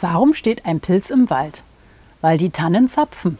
Warum steht ein Pilz im Wald? Weil die Tannen zapfen.